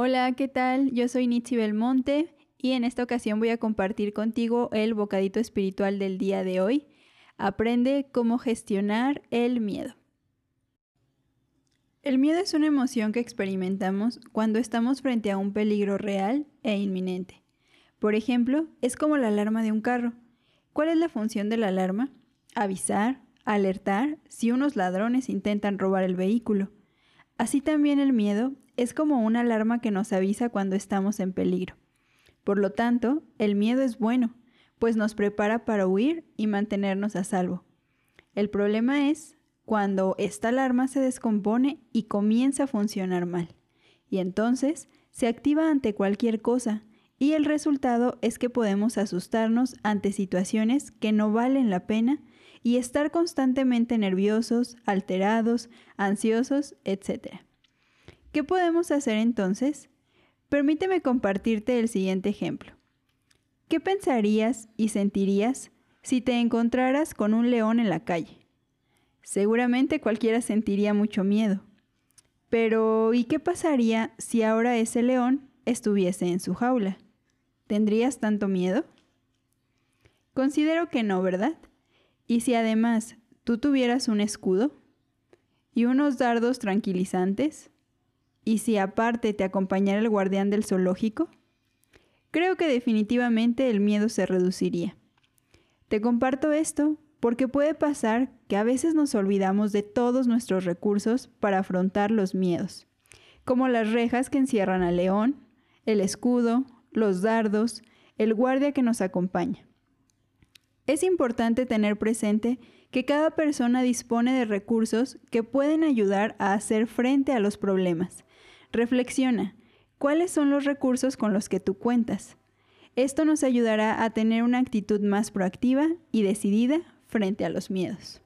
Hola, ¿qué tal? Yo soy Nitsi Belmonte y en esta ocasión voy a compartir contigo el bocadito espiritual del día de hoy. Aprende cómo gestionar el miedo. El miedo es una emoción que experimentamos cuando estamos frente a un peligro real e inminente. Por ejemplo, es como la alarma de un carro. ¿Cuál es la función de la alarma? Avisar, alertar si unos ladrones intentan robar el vehículo. Así también el miedo es como una alarma que nos avisa cuando estamos en peligro. Por lo tanto, el miedo es bueno, pues nos prepara para huir y mantenernos a salvo. El problema es cuando esta alarma se descompone y comienza a funcionar mal. Y entonces se activa ante cualquier cosa y el resultado es que podemos asustarnos ante situaciones que no valen la pena y estar constantemente nerviosos, alterados, ansiosos, etc. ¿Qué podemos hacer entonces? Permíteme compartirte el siguiente ejemplo. ¿Qué pensarías y sentirías si te encontraras con un león en la calle? Seguramente cualquiera sentiría mucho miedo. Pero ¿y qué pasaría si ahora ese león estuviese en su jaula? ¿Tendrías tanto miedo? Considero que no, ¿verdad? Y si además tú tuvieras un escudo y unos dardos tranquilizantes, y si aparte te acompañara el guardián del zoológico, creo que definitivamente el miedo se reduciría. Te comparto esto porque puede pasar que a veces nos olvidamos de todos nuestros recursos para afrontar los miedos, como las rejas que encierran al león, el escudo, los dardos, el guardia que nos acompaña. Es importante tener presente que cada persona dispone de recursos que pueden ayudar a hacer frente a los problemas. Reflexiona, ¿cuáles son los recursos con los que tú cuentas? Esto nos ayudará a tener una actitud más proactiva y decidida frente a los miedos.